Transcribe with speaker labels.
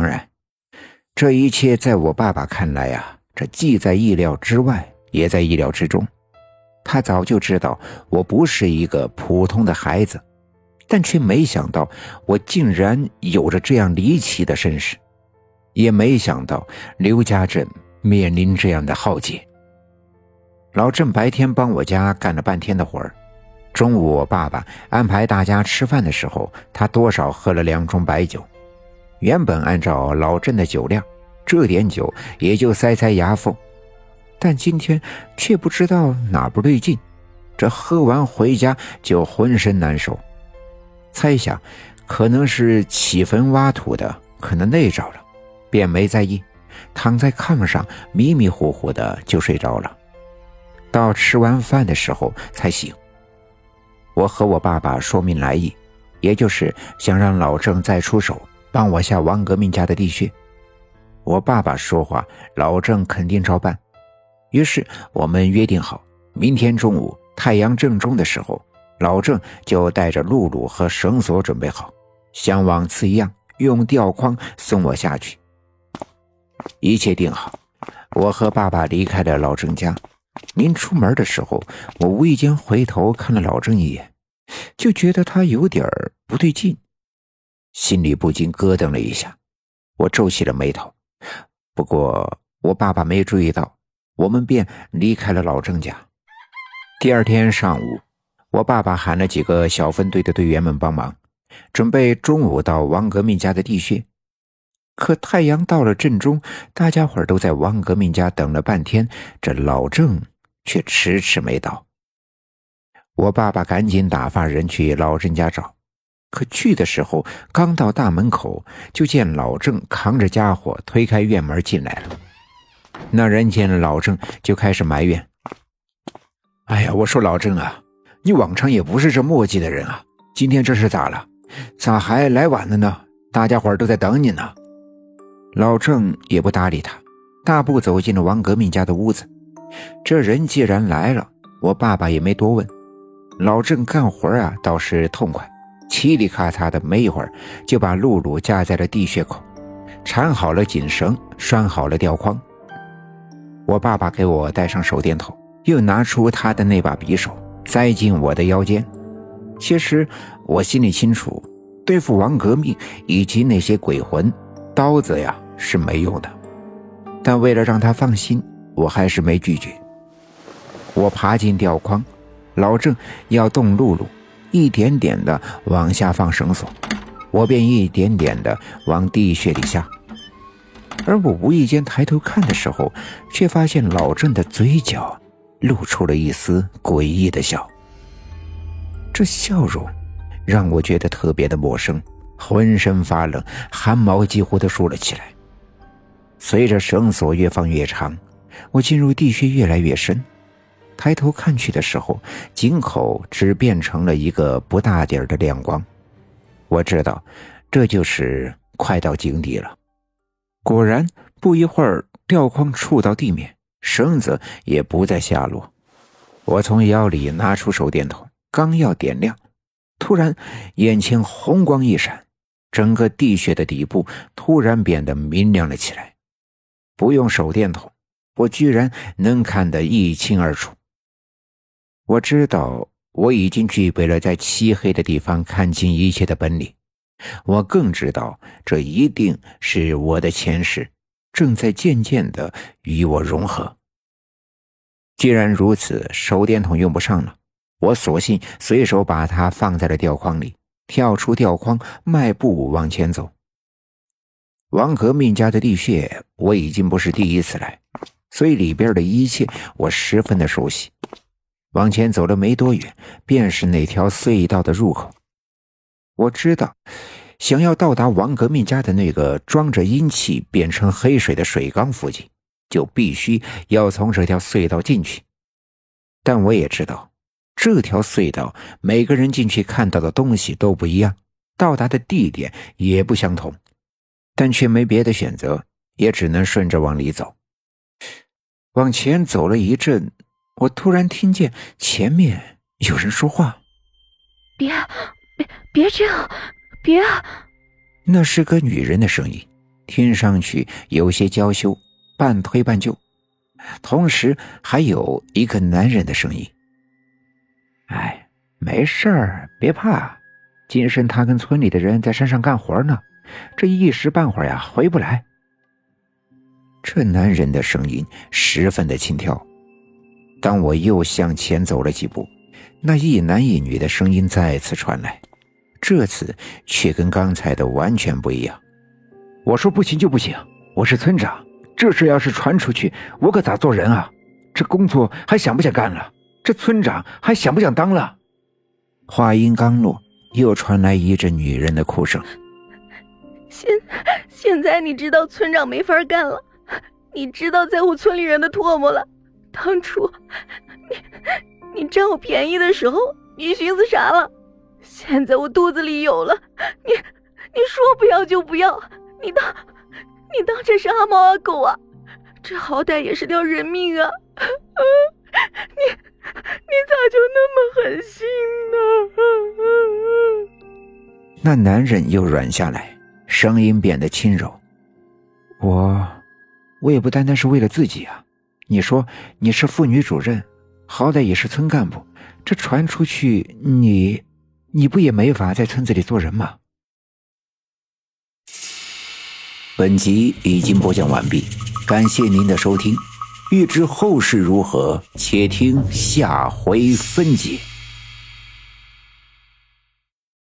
Speaker 1: 当然，这一切在我爸爸看来啊，这既在意料之外，也在意料之中。他早就知道我不是一个普通的孩子，但却没想到我竟然有着这样离奇的身世，也没想到刘家镇面临这样的浩劫。老郑白天帮我家干了半天的活儿，中午我爸爸安排大家吃饭的时候，他多少喝了两盅白酒。原本按照老郑的酒量，这点酒也就塞塞牙缝。但今天却不知道哪不对劲，这喝完回家就浑身难受，猜想可能是起坟挖土的，可能累着了，便没在意，躺在炕上迷迷糊糊的就睡着了。到吃完饭的时候才醒。我和我爸爸说明来意，也就是想让老郑再出手帮我下王革命家的地穴。我爸爸说话，老郑肯定照办。于是我们约定好，明天中午太阳正中的时候，老郑就带着露露和绳索准备好，像往次一样用吊筐送我下去。一切定好，我和爸爸离开了老郑家。临出门的时候，我无意间回头看了老郑一眼，就觉得他有点不对劲，心里不禁咯噔了一下。我皱起了眉头，不过我爸爸没注意到。我们便离开了老郑家。第二天上午，我爸爸喊了几个小分队的队员们帮忙，准备中午到王革命家的地穴。可太阳到了正中，大家伙都在王革命家等了半天，这老郑却迟迟没到。我爸爸赶紧打发人去老郑家找，可去的时候刚到大门口，就见老郑扛着家伙推开院门进来了。那人见了老郑，就开始埋怨：“哎呀，我说老郑啊，你往常也不是这墨迹的人啊，今天这是咋了？咋还来晚了呢？大家伙都在等你呢。”老郑也不搭理他，大步走进了王革命家的屋子。这人既然来了，我爸爸也没多问。老郑干活啊倒是痛快，嘁里咔嚓的，没一会儿就把露露架在了地穴口，缠好了紧绳，拴好了吊筐。我爸爸给我戴上手电筒，又拿出他的那把匕首，塞进我的腰间。其实我心里清楚，对付王革命以及那些鬼魂，刀子呀是没用的。但为了让他放心，我还是没拒绝。我爬进吊筐，老郑要动露露，一点点的往下放绳索，我便一点点的往地穴里下。而我无意间抬头看的时候，却发现老郑的嘴角露出了一丝诡异的笑。这笑容让我觉得特别的陌生，浑身发冷，汗毛几乎都竖了起来。随着绳索越放越长，我进入地穴越来越深。抬头看去的时候，井口只变成了一个不大点的亮光。我知道，这就是快到井底了。果然，不一会儿，吊筐触到地面，绳子也不再下落。我从腰里拿出手电筒，刚要点亮，突然眼前红光一闪，整个地穴的底部突然变得明亮了起来。不用手电筒，我居然能看得一清二楚。我知道我已经具备了在漆黑的地方看清一切的本领。我更知道，这一定是我的前世正在渐渐的与我融合。既然如此，手电筒用不上了，我索性随手把它放在了吊筐里，跳出吊筐，迈步往前走。王革命家的地穴，我已经不是第一次来，所以里边的一切我十分的熟悉。往前走了没多远，便是那条隧道的入口。我知道，想要到达王革命家的那个装着阴气变成黑水的水缸附近，就必须要从这条隧道进去。但我也知道，这条隧道每个人进去看到的东西都不一样，到达的地点也不相同，但却没别的选择，也只能顺着往里走。往前走了一阵，我突然听见前面有人说话：“
Speaker 2: 别。”别别这样，别啊！
Speaker 1: 那是个女人的声音，听上去有些娇羞，半推半就，同时还有一个男人的声音：“哎，没事儿，别怕。金生他跟村里的人在山上干活呢，这一时半会儿呀回不来。”这男人的声音十分的轻佻。当我又向前走了几步，那一男一女的声音再次传来，这次却跟刚才的完全不一样。我说不行就不行，我是村长，这事要是传出去，我可咋做人啊？这工作还想不想干了？这村长还想不想当了？话音刚落，又传来一阵女人的哭声。
Speaker 2: 现现在你知道村长没法干了，你知道在乎村里人的唾沫了。当初你你占我便宜的时候，你寻思啥了？现在我肚子里有了，你你说不要就不要，你当你当这是阿猫阿狗啊？这好歹也是条人命啊！你你咋就那么狠心
Speaker 1: 呢？那男人又软下来，声音变得轻柔。我我也不单单是为了自己啊。你说你是妇女主任，好歹也是村干部，这传出去，你你不也没法在村子里做人吗？本集已经播讲完毕，感谢您的收听。欲知后事如何，且听下回分解。